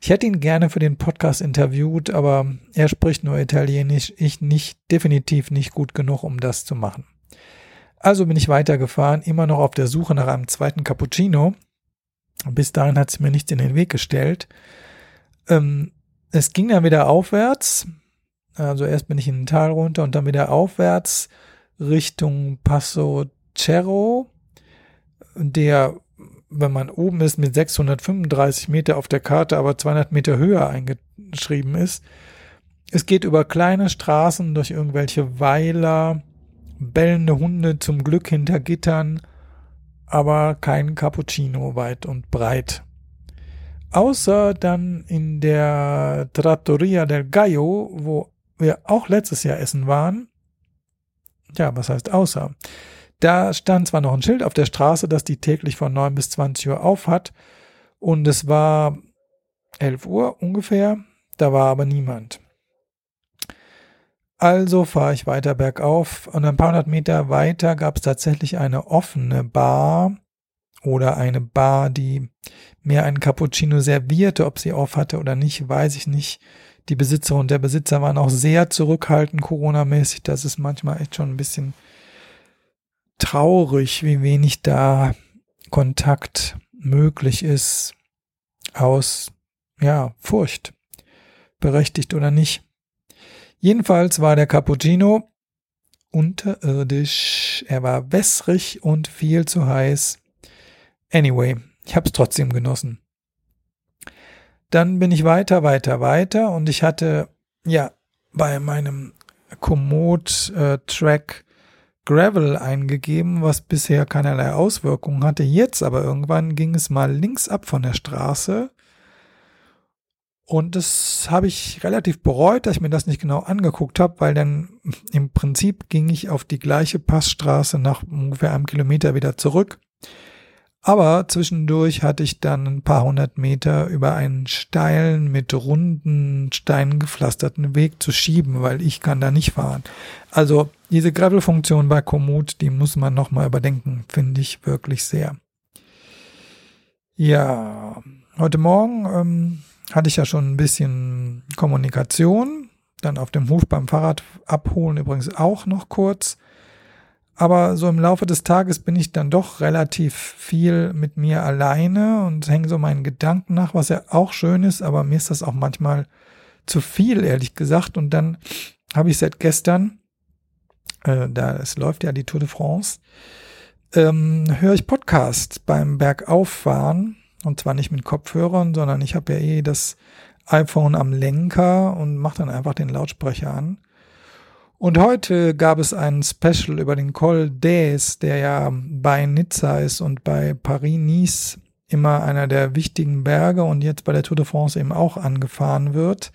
Ich hätte ihn gerne für den Podcast interviewt, aber er spricht nur Italienisch, ich nicht, definitiv nicht gut genug, um das zu machen. Also bin ich weitergefahren, immer noch auf der Suche nach einem zweiten Cappuccino. Bis dahin hat es mir nichts in den Weg gestellt. Ähm, es ging dann wieder aufwärts. Also erst bin ich in den Tal runter und dann wieder aufwärts Richtung Passo Cerro, der, wenn man oben ist, mit 635 Meter auf der Karte, aber 200 Meter höher eingeschrieben ist. Es geht über kleine Straßen durch irgendwelche Weiler, bellende Hunde zum Glück hinter Gittern, aber kein Cappuccino weit und breit. Außer dann in der Trattoria del Gallo, wo wir auch letztes Jahr essen waren. ja, was heißt außer? Da stand zwar noch ein Schild auf der Straße, dass die täglich von 9 bis 20 Uhr auf hat. Und es war 11 Uhr ungefähr. Da war aber niemand. Also fahre ich weiter bergauf und ein paar hundert Meter weiter gab es tatsächlich eine offene Bar oder eine Bar, die mir einen Cappuccino servierte. Ob sie auf hatte oder nicht, weiß ich nicht. Die Besitzer und der Besitzer waren auch sehr zurückhaltend Corona-mäßig. Das ist manchmal echt schon ein bisschen traurig, wie wenig da Kontakt möglich ist aus, ja, Furcht. Berechtigt oder nicht. Jedenfalls war der Cappuccino unterirdisch. Er war wässrig und viel zu heiß. Anyway, ich habe es trotzdem genossen. Dann bin ich weiter, weiter, weiter und ich hatte ja bei meinem Komoot-Track Gravel eingegeben, was bisher keinerlei Auswirkungen hatte. Jetzt aber irgendwann ging es mal links ab von der Straße. Und das habe ich relativ bereut, dass ich mir das nicht genau angeguckt habe, weil dann im Prinzip ging ich auf die gleiche Passstraße nach ungefähr einem Kilometer wieder zurück. Aber zwischendurch hatte ich dann ein paar hundert Meter über einen steilen, mit runden Steinen gepflasterten Weg zu schieben, weil ich kann da nicht fahren. Also diese Gravel-Funktion bei Komoot, die muss man nochmal überdenken, finde ich wirklich sehr. Ja, heute Morgen ähm, hatte ich ja schon ein bisschen Kommunikation. Dann auf dem Hof beim Fahrrad abholen übrigens auch noch kurz. Aber so im Laufe des Tages bin ich dann doch relativ viel mit mir alleine und hänge so meinen Gedanken nach, was ja auch schön ist, aber mir ist das auch manchmal zu viel, ehrlich gesagt. Und dann habe ich seit gestern, äh, da es läuft ja die Tour de France, ähm, höre ich Podcast beim Bergauffahren. Und zwar nicht mit Kopfhörern, sondern ich habe ja eh das iPhone am Lenker und mache dann einfach den Lautsprecher an. Und heute gab es ein Special über den Col d'Aes, der ja bei Nizza ist und bei Paris-Nice immer einer der wichtigen Berge und jetzt bei der Tour de France eben auch angefahren wird.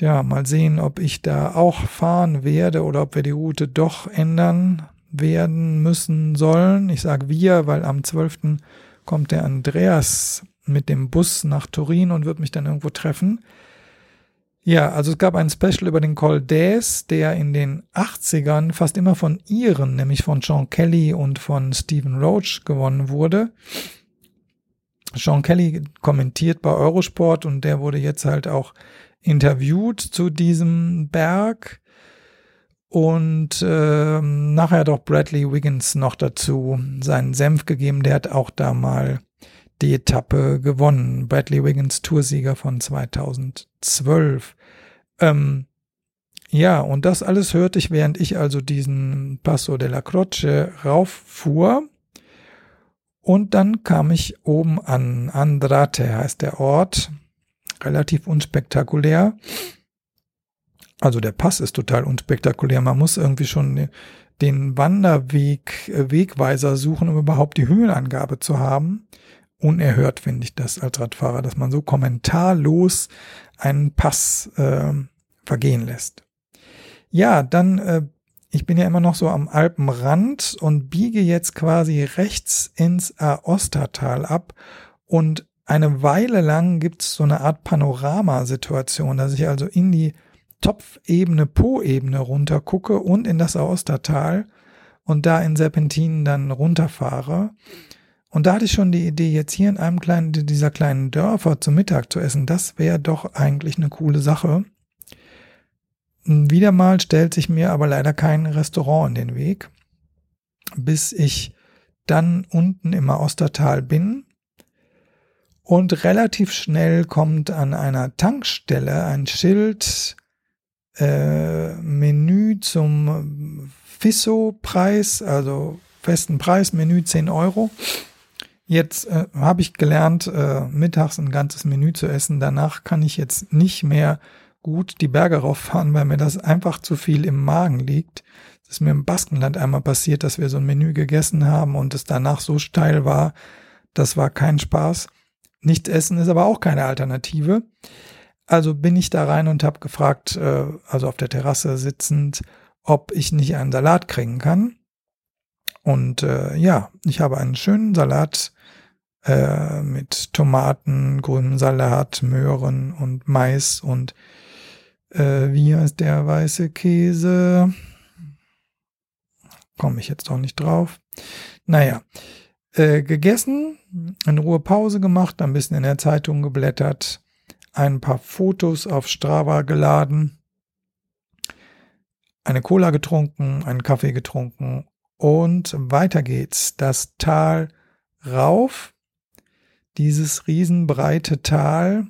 Ja, mal sehen, ob ich da auch fahren werde oder ob wir die Route doch ändern werden müssen sollen. Ich sage wir, weil am 12. kommt der Andreas mit dem Bus nach Turin und wird mich dann irgendwo treffen. Ja, also es gab ein Special über den Col d'Aes, der in den 80ern fast immer von Iren, nämlich von Sean Kelly und von Stephen Roach gewonnen wurde. Sean Kelly kommentiert bei Eurosport und der wurde jetzt halt auch interviewt zu diesem Berg. Und äh, nachher doch Bradley Wiggins noch dazu seinen Senf gegeben. Der hat auch da mal die Etappe gewonnen. Bradley Wiggins, Toursieger von 2012. Ähm, ja, und das alles hörte ich, während ich also diesen Passo della Croce rauffuhr. Und dann kam ich oben an. Andrate heißt der Ort. Relativ unspektakulär. Also der Pass ist total unspektakulär. Man muss irgendwie schon den Wanderweg, äh, Wegweiser suchen, um überhaupt die Höhenangabe zu haben unerhört, finde ich das als Radfahrer, dass man so kommentarlos einen Pass äh, vergehen lässt. Ja, dann, äh, ich bin ja immer noch so am Alpenrand und biege jetzt quasi rechts ins Aostatal ab und eine Weile lang gibt es so eine Art Panoramasituation, dass ich also in die Topfebene, Po-Ebene runter gucke und in das Aostatal und da in Serpentinen dann runterfahre. Und da hatte ich schon die Idee, jetzt hier in einem kleinen, dieser kleinen Dörfer zum Mittag zu essen. Das wäre doch eigentlich eine coole Sache. Wieder mal stellt sich mir aber leider kein Restaurant in den Weg, bis ich dann unten im Ostertal bin. Und relativ schnell kommt an einer Tankstelle ein Schild, äh, Menü zum Fisso-Preis, also festen Preis, Menü 10 Euro. Jetzt äh, habe ich gelernt, äh, mittags ein ganzes Menü zu essen. Danach kann ich jetzt nicht mehr gut die Berge rauffahren, weil mir das einfach zu viel im Magen liegt. Das ist mir im Baskenland einmal passiert, dass wir so ein Menü gegessen haben und es danach so steil war. Das war kein Spaß. Nicht essen ist aber auch keine Alternative. Also bin ich da rein und habe gefragt, äh, also auf der Terrasse sitzend, ob ich nicht einen Salat kriegen kann. Und äh, ja, ich habe einen schönen Salat äh, mit Tomaten, grünem Salat, Möhren und Mais und äh, wie heißt der weiße Käse? Komme ich jetzt auch nicht drauf. Naja, äh, gegessen, in Ruhe Pause gemacht, ein bisschen in der Zeitung geblättert, ein paar Fotos auf Strava geladen, eine Cola getrunken, einen Kaffee getrunken und weiter geht's. Das Tal rauf, dieses riesenbreite Tal,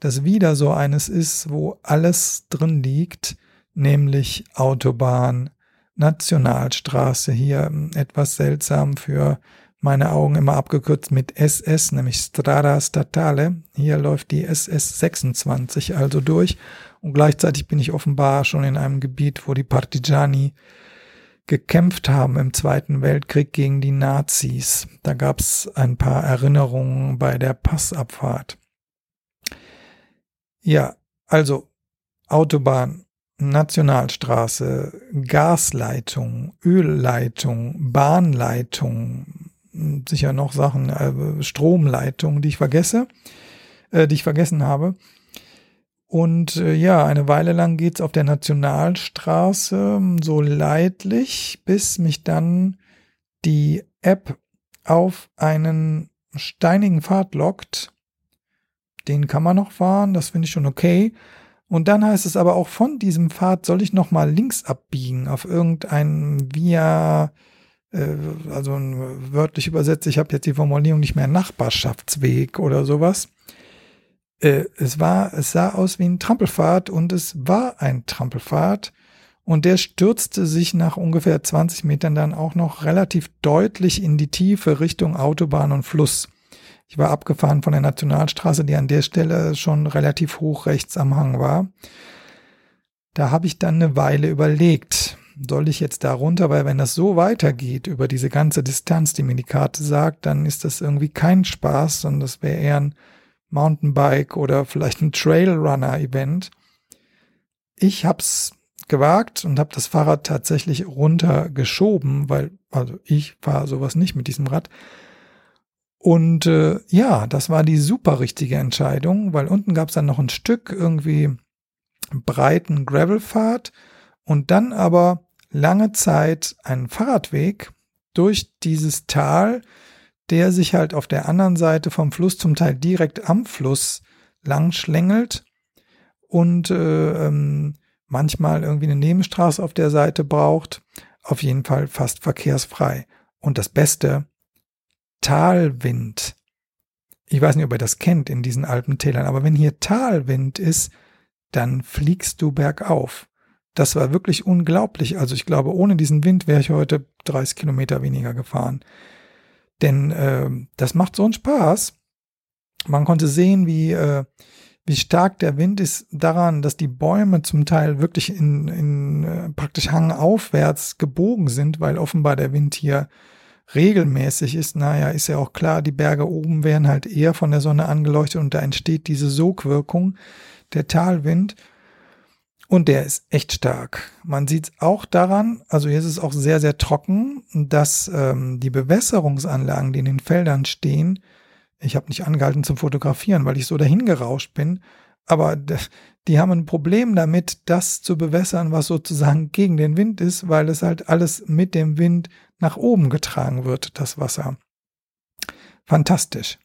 das wieder so eines ist, wo alles drin liegt, nämlich Autobahn, Nationalstraße, hier etwas seltsam für meine Augen immer abgekürzt mit SS, nämlich Strada Statale. Hier läuft die SS 26 also durch und gleichzeitig bin ich offenbar schon in einem Gebiet, wo die Partigiani gekämpft haben im Zweiten Weltkrieg gegen die Nazis. Da gab es ein paar Erinnerungen bei der Passabfahrt. Ja, also Autobahn, Nationalstraße, Gasleitung, Ölleitung, Bahnleitung, sicher noch Sachen, äh, Stromleitung, die ich vergesse, äh, die ich vergessen habe. Und äh, ja, eine Weile lang geht's auf der Nationalstraße so leidlich, bis mich dann die App auf einen steinigen Pfad lockt. Den kann man noch fahren, das finde ich schon okay. Und dann heißt es aber auch von diesem Pfad soll ich noch mal links abbiegen auf irgendein Via, also wörtlich übersetzt, ich habe jetzt die Formulierung nicht mehr Nachbarschaftsweg oder sowas äh, es war, es sah aus wie ein Trampelpfad und es war ein Trampelpfad und der stürzte sich nach ungefähr 20 Metern dann auch noch relativ deutlich in die Tiefe Richtung Autobahn und Fluss. Ich war abgefahren von der Nationalstraße, die an der Stelle schon relativ hoch rechts am Hang war. Da habe ich dann eine Weile überlegt, soll ich jetzt da runter, weil wenn das so weitergeht über diese ganze Distanz, die mir die Karte sagt, dann ist das irgendwie kein Spaß, sondern das wäre eher ein Mountainbike oder vielleicht ein Trailrunner-Event. Ich hab's gewagt und habe das Fahrrad tatsächlich runtergeschoben, weil also ich fahre sowas nicht mit diesem Rad. Und äh, ja, das war die super richtige Entscheidung, weil unten gab's dann noch ein Stück irgendwie breiten Gravelpfad und dann aber lange Zeit einen Fahrradweg durch dieses Tal, der sich halt auf der anderen Seite vom Fluss zum Teil direkt am Fluss lang schlängelt und äh, ähm, manchmal irgendwie eine Nebenstraße auf der Seite braucht. Auf jeden Fall fast verkehrsfrei. Und das Beste, Talwind. Ich weiß nicht, ob ihr das kennt in diesen Alpentälern, aber wenn hier Talwind ist, dann fliegst du bergauf. Das war wirklich unglaublich. Also ich glaube, ohne diesen Wind wäre ich heute 30 Kilometer weniger gefahren. Denn äh, das macht so einen Spaß. Man konnte sehen, wie, äh, wie stark der Wind ist daran, dass die Bäume zum Teil wirklich in, in äh, praktisch hangaufwärts gebogen sind, weil offenbar der Wind hier regelmäßig ist. Naja, ist ja auch klar, die Berge oben werden halt eher von der Sonne angeleuchtet und da entsteht diese Sogwirkung, der Talwind. Und der ist echt stark. Man sieht es auch daran, also hier ist es auch sehr, sehr trocken, dass ähm, die Bewässerungsanlagen, die in den Feldern stehen, ich habe nicht angehalten zum Fotografieren, weil ich so dahin gerauscht bin, aber die haben ein Problem damit, das zu bewässern, was sozusagen gegen den Wind ist, weil es halt alles mit dem Wind nach oben getragen wird, das Wasser. Fantastisch.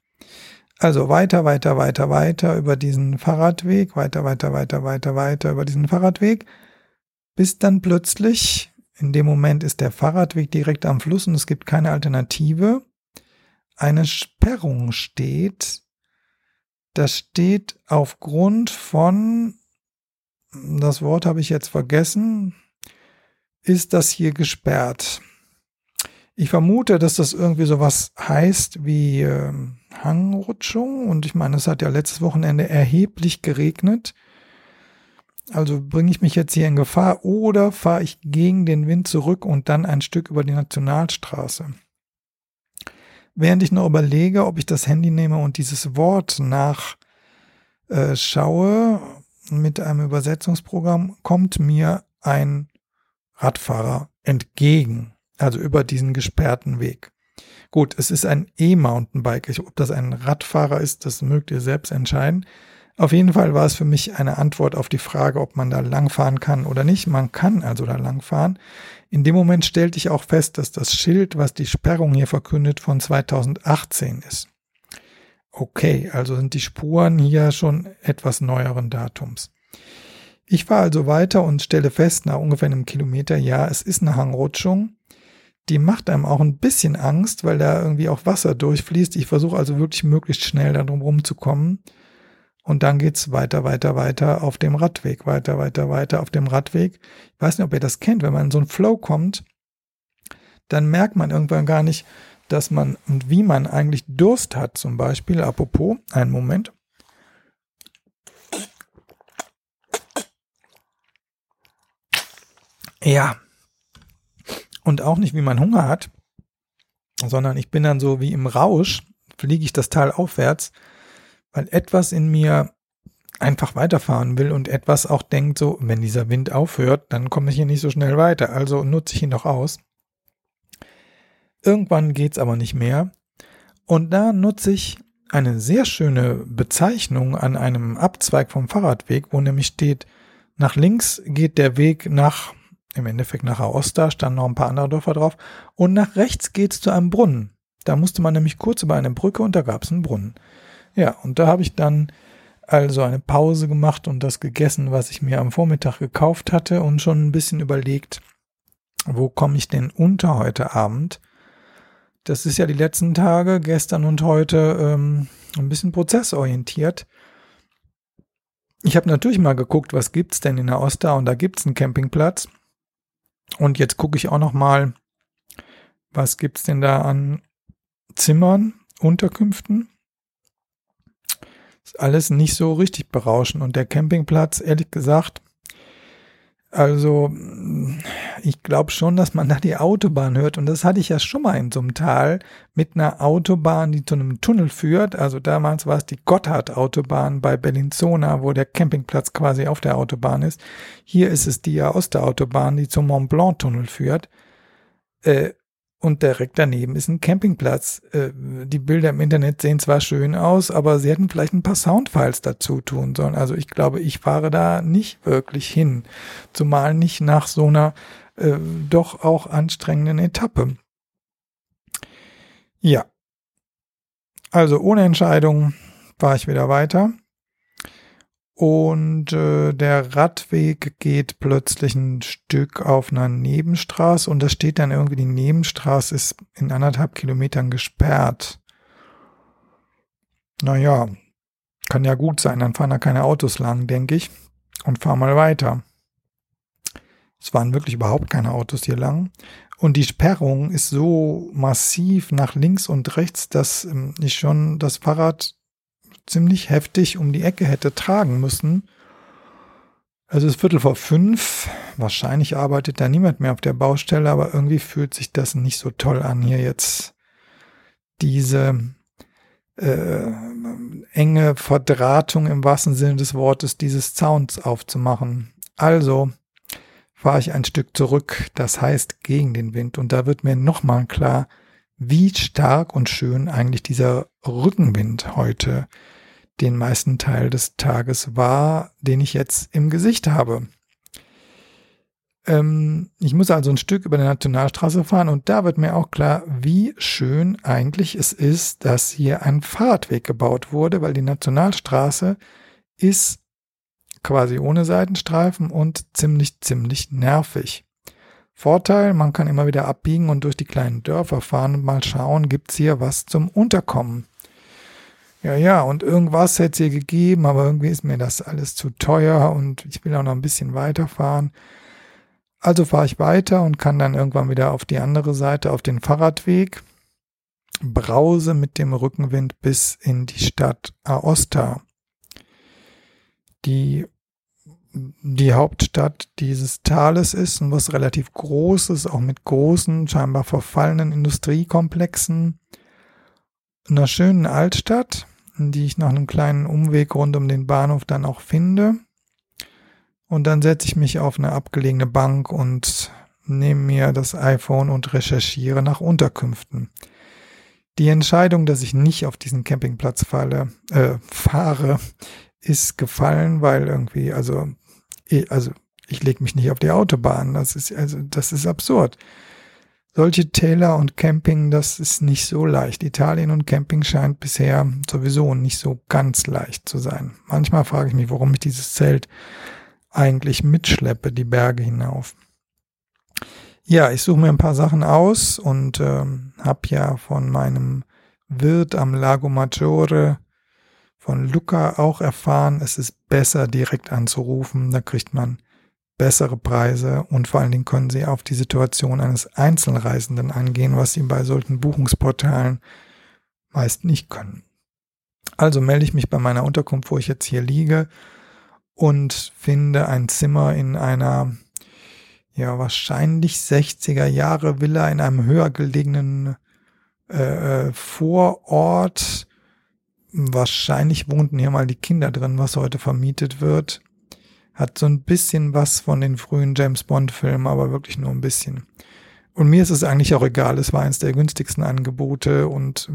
Also weiter, weiter, weiter, weiter über diesen Fahrradweg, weiter, weiter, weiter, weiter, weiter über diesen Fahrradweg, bis dann plötzlich, in dem Moment ist der Fahrradweg direkt am Fluss und es gibt keine Alternative, eine Sperrung steht. Das steht aufgrund von, das Wort habe ich jetzt vergessen, ist das hier gesperrt. Ich vermute, dass das irgendwie sowas heißt wie äh, Hangrutschung und ich meine, es hat ja letztes Wochenende erheblich geregnet. Also bringe ich mich jetzt hier in Gefahr oder fahre ich gegen den Wind zurück und dann ein Stück über die Nationalstraße. Während ich noch überlege, ob ich das Handy nehme und dieses Wort nachschaue äh, mit einem Übersetzungsprogramm, kommt mir ein Radfahrer entgegen, also über diesen gesperrten Weg. Gut, es ist ein E-Mountainbike. Ob das ein Radfahrer ist, das mögt ihr selbst entscheiden. Auf jeden Fall war es für mich eine Antwort auf die Frage, ob man da langfahren kann oder nicht. Man kann also da langfahren. In dem Moment stellte ich auch fest, dass das Schild, was die Sperrung hier verkündet, von 2018 ist. Okay, also sind die Spuren hier schon etwas neueren Datums. Ich fahre also weiter und stelle fest, nach ungefähr einem Kilometer, ja, es ist eine Hangrutschung. Die macht einem auch ein bisschen Angst, weil da irgendwie auch Wasser durchfließt. Ich versuche also wirklich möglichst schnell da drum rumzukommen. Und dann geht's weiter, weiter, weiter auf dem Radweg, weiter, weiter, weiter auf dem Radweg. Ich weiß nicht, ob ihr das kennt, wenn man in so einen Flow kommt, dann merkt man irgendwann gar nicht, dass man und wie man eigentlich Durst hat, zum Beispiel. Apropos, einen Moment. Ja. Und auch nicht, wie man Hunger hat, sondern ich bin dann so wie im Rausch, fliege ich das Tal aufwärts, weil etwas in mir einfach weiterfahren will und etwas auch denkt, so, wenn dieser Wind aufhört, dann komme ich hier nicht so schnell weiter. Also nutze ich ihn doch aus. Irgendwann geht's aber nicht mehr. Und da nutze ich eine sehr schöne Bezeichnung an einem Abzweig vom Fahrradweg, wo nämlich steht, nach links geht der Weg nach, im Endeffekt nach Aosta, standen noch ein paar andere Dörfer drauf, und nach rechts geht's zu einem Brunnen. Da musste man nämlich kurz über eine Brücke und da gab's einen Brunnen. Ja, und da habe ich dann also eine Pause gemacht und das gegessen, was ich mir am Vormittag gekauft hatte und schon ein bisschen überlegt, wo komme ich denn unter heute Abend? Das ist ja die letzten Tage, gestern und heute, ähm, ein bisschen prozessorientiert. Ich habe natürlich mal geguckt, was gibt's denn in der Osta und da gibt's einen Campingplatz. Und jetzt gucke ich auch noch mal, was gibt's denn da an Zimmern, Unterkünften. Ist alles nicht so richtig berauschend. Und der Campingplatz, ehrlich gesagt, also ich glaube schon, dass man da die Autobahn hört. Und das hatte ich ja schon mal in so einem Tal mit einer Autobahn, die zu einem Tunnel führt. Also damals war es die Gotthard-Autobahn bei Bellinzona, wo der Campingplatz quasi auf der Autobahn ist. Hier ist es die Aosta-Autobahn, die zum Mont Blanc-Tunnel führt. Äh, und direkt daneben ist ein Campingplatz. Äh, die Bilder im Internet sehen zwar schön aus, aber sie hätten vielleicht ein paar Soundfiles dazu tun sollen. Also ich glaube, ich fahre da nicht wirklich hin. Zumal nicht nach so einer äh, doch auch anstrengenden Etappe. Ja. Also ohne Entscheidung fahre ich wieder weiter. Und äh, der Radweg geht plötzlich ein Stück auf einer Nebenstraße und da steht dann irgendwie, die Nebenstraße ist in anderthalb Kilometern gesperrt. Naja, kann ja gut sein, dann fahren da keine Autos lang, denke ich, und fahr mal weiter. Es waren wirklich überhaupt keine Autos hier lang. Und die Sperrung ist so massiv nach links und rechts, dass ähm, ich schon das Fahrrad ziemlich heftig um die Ecke hätte tragen müssen. Also es ist Viertel vor fünf. Wahrscheinlich arbeitet da niemand mehr auf der Baustelle, aber irgendwie fühlt sich das nicht so toll an, hier jetzt diese äh, enge Verdrahtung im wahrsten Sinne des Wortes dieses Zauns aufzumachen. Also fahre ich ein Stück zurück, das heißt gegen den Wind. Und da wird mir nochmal klar, wie stark und schön eigentlich dieser Rückenwind heute den meisten Teil des Tages war, den ich jetzt im Gesicht habe. Ähm, ich muss also ein Stück über der Nationalstraße fahren und da wird mir auch klar, wie schön eigentlich es ist, dass hier ein Fahrradweg gebaut wurde, weil die Nationalstraße ist quasi ohne Seitenstreifen und ziemlich, ziemlich nervig. Vorteil, man kann immer wieder abbiegen und durch die kleinen Dörfer fahren und mal schauen, gibt's hier was zum Unterkommen. Ja, ja, und irgendwas hätte es hier gegeben, aber irgendwie ist mir das alles zu teuer und ich will auch noch ein bisschen weiterfahren. Also fahre ich weiter und kann dann irgendwann wieder auf die andere Seite, auf den Fahrradweg, brause mit dem Rückenwind bis in die Stadt Aosta, die die Hauptstadt dieses Tales ist und was relativ groß ist, auch mit großen, scheinbar verfallenen Industriekomplexen, einer schönen Altstadt, die ich nach einem kleinen Umweg rund um den Bahnhof dann auch finde. Und dann setze ich mich auf eine abgelegene Bank und nehme mir das iPhone und recherchiere nach Unterkünften. Die Entscheidung, dass ich nicht auf diesen Campingplatz falle, äh, fahre, ist gefallen, weil irgendwie, also, also ich lege mich nicht auf die Autobahn. Das ist also, das ist absurd. Solche Täler und Camping, das ist nicht so leicht. Italien und Camping scheint bisher sowieso nicht so ganz leicht zu sein. Manchmal frage ich mich, warum ich dieses Zelt eigentlich mitschleppe, die Berge hinauf. Ja, ich suche mir ein paar Sachen aus und ähm, habe ja von meinem Wirt am Lago Maggiore von Luca auch erfahren, es ist besser direkt anzurufen, da kriegt man bessere Preise und vor allen Dingen können sie auf die Situation eines Einzelreisenden angehen, was sie bei solchen Buchungsportalen meist nicht können. Also melde ich mich bei meiner Unterkunft, wo ich jetzt hier liege und finde ein Zimmer in einer ja wahrscheinlich 60er Jahre Villa in einem höher gelegenen äh, äh, Vorort. Wahrscheinlich wohnten hier mal die Kinder drin, was heute vermietet wird. Hat so ein bisschen was von den frühen James Bond Filmen, aber wirklich nur ein bisschen. Und mir ist es eigentlich auch egal. Es war eines der günstigsten Angebote und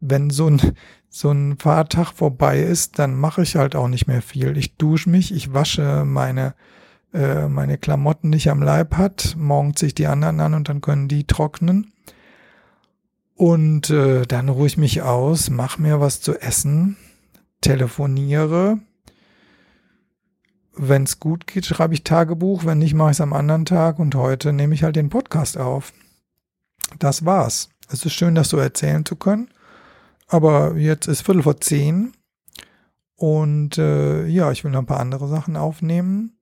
wenn so ein, so ein Fahrtag vorbei ist, dann mache ich halt auch nicht mehr viel. Ich dusche mich, ich wasche meine, äh, meine Klamotten nicht am Leib hat, morgens sich die anderen an und dann können die trocknen. Und äh, dann ruhe ich mich aus, mache mir was zu essen, telefoniere. Wenn es gut geht, schreibe ich Tagebuch, wenn nicht, mache ich es am anderen Tag und heute nehme ich halt den Podcast auf. Das war's. Es ist schön, das so erzählen zu können. Aber jetzt ist Viertel vor zehn und äh, ja, ich will noch ein paar andere Sachen aufnehmen.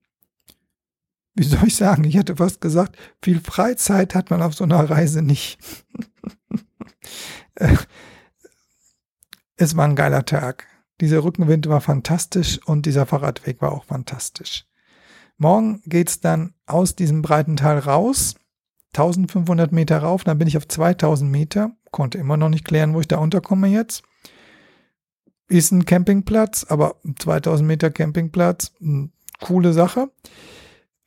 Wie soll ich sagen? Ich hätte fast gesagt, viel Freizeit hat man auf so einer Reise nicht. es war ein geiler Tag. Dieser Rückenwind war fantastisch und dieser Fahrradweg war auch fantastisch. Morgen geht's dann aus diesem breiten Tal raus, 1500 Meter rauf, dann bin ich auf 2000 Meter konnte immer noch nicht klären, wo ich da unterkomme jetzt. Ist ein Campingplatz, aber 2000 Meter Campingplatz, coole Sache.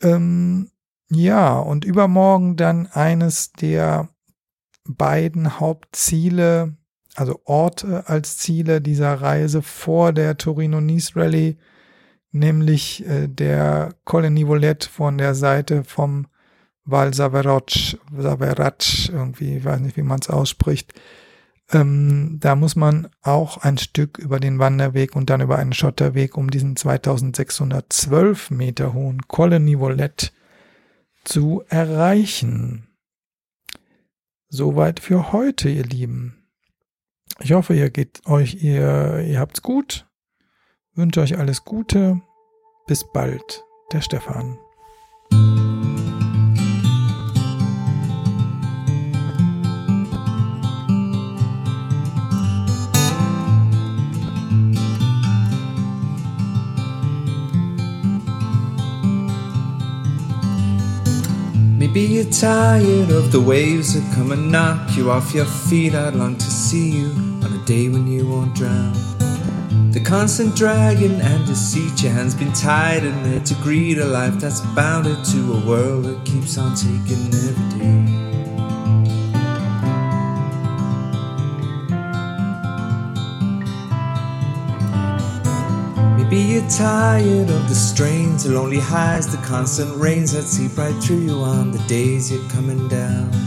Ähm, ja, und übermorgen dann eines der beiden Hauptziele, also Orte als Ziele dieser Reise vor der Torino-Nice Rally, nämlich äh, der Colle Nivolet von der Seite vom Val Saverac, Saverac irgendwie, ich weiß nicht, wie man es ausspricht. Ähm, da muss man auch ein Stück über den Wanderweg und dann über einen Schotterweg um diesen 2612 Meter hohen Colle Nivolet zu erreichen. Soweit für heute, ihr Lieben. Ich hoffe, ihr geht euch, ihr, ihr habt's gut. Wünsche euch alles Gute. Bis bald. Der Stefan. Maybe you're tired of the waves that come and knock you off your feet. I'd long to see you day when you won't drown. The constant dragging and deceit, your hands been tied in there to greet a life that's bounded to a world that keeps on taking every day. Maybe you're tired of the strains, the lonely highs, the constant rains that seep right through you on the days you're coming down.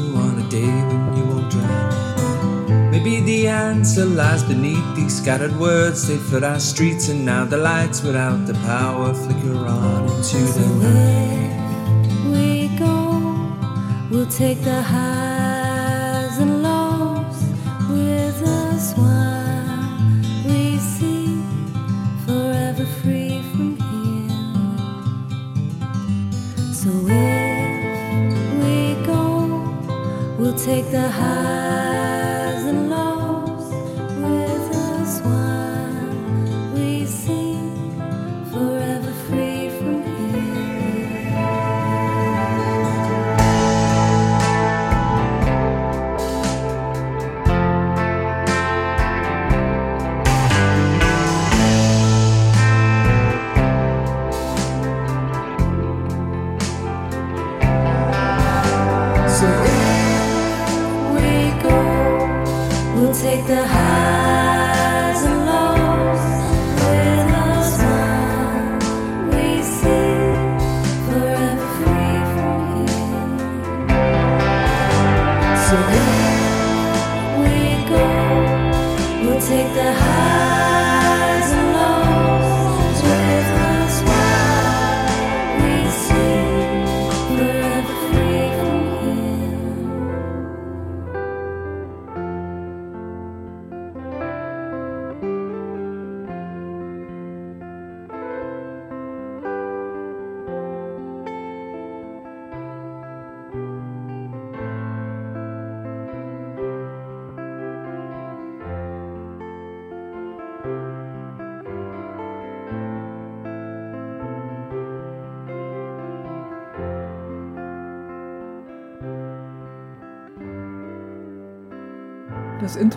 answer lies beneath these scattered words. They flood our streets, and now the lights without the power flicker on into the night. we go, we'll take the highs and lows with us while we see forever free from here. So if we go, We'll take the highs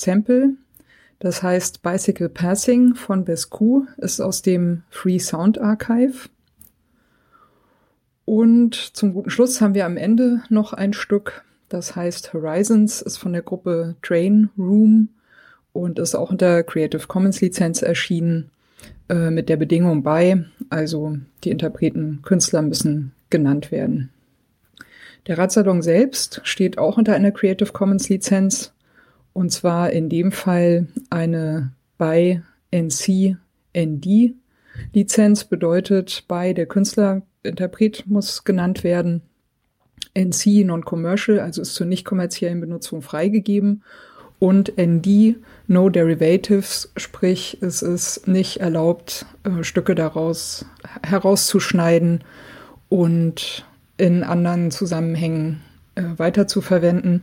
Sample, das heißt Bicycle Passing von Bescu, ist aus dem Free Sound Archive. Und zum guten Schluss haben wir am Ende noch ein Stück, das heißt Horizons, ist von der Gruppe Train Room und ist auch unter Creative Commons Lizenz erschienen, äh, mit der Bedingung bei, also die Interpreten, Künstler müssen genannt werden. Der Radsalon selbst steht auch unter einer Creative Commons Lizenz und zwar in dem Fall eine bei NC ND Lizenz bedeutet bei der Künstler Interpret muss genannt werden. NC Non-Commercial, also ist zur nicht kommerziellen Benutzung freigegeben und ND No Derivatives, sprich es ist nicht erlaubt, äh, Stücke daraus herauszuschneiden und in anderen Zusammenhängen äh, verwenden.